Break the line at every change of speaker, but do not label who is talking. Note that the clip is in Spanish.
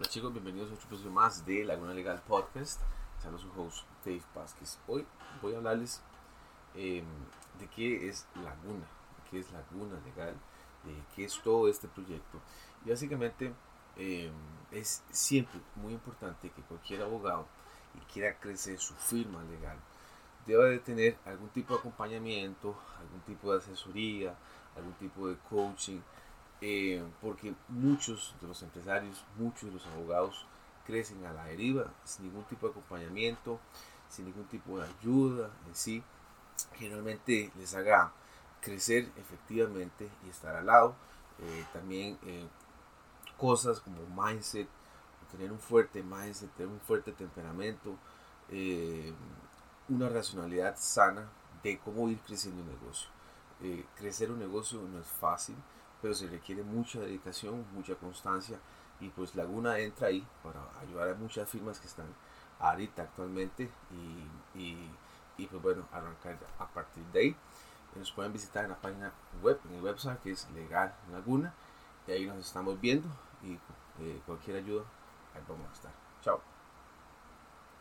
Hola chicos, bienvenidos a otro episodio más de Laguna Legal Podcast. Saludos su host Dave Vázquez. Hoy voy a hablarles eh, de qué es Laguna, qué es Laguna Legal, de qué es todo este proyecto. Y básicamente eh, es siempre muy importante que cualquier abogado y quiera crecer su firma legal debe de tener algún tipo de acompañamiento, algún tipo de asesoría, algún tipo de coaching, eh, porque muchos de los empresarios, muchos de los abogados crecen a la deriva, sin ningún tipo de acompañamiento, sin ningún tipo de ayuda en sí, que realmente les haga crecer efectivamente y estar al lado. Eh, también eh, cosas como mindset, tener un fuerte mindset, tener un fuerte temperamento, una racionalidad sana de cómo ir creciendo un negocio. crecer un negocio no es fácil, pero se requiere mucha dedicación, mucha constancia y pues Laguna entra ahí para ayudar a muchas firmas que están ahorita actualmente y, y, pues bueno, arrancar a partir de ahí. Nos pueden visitar en la página web, en el website que es Legal Laguna y ahí nos estamos viendo y eh, cualquier ayuda, ahí vamos a estar.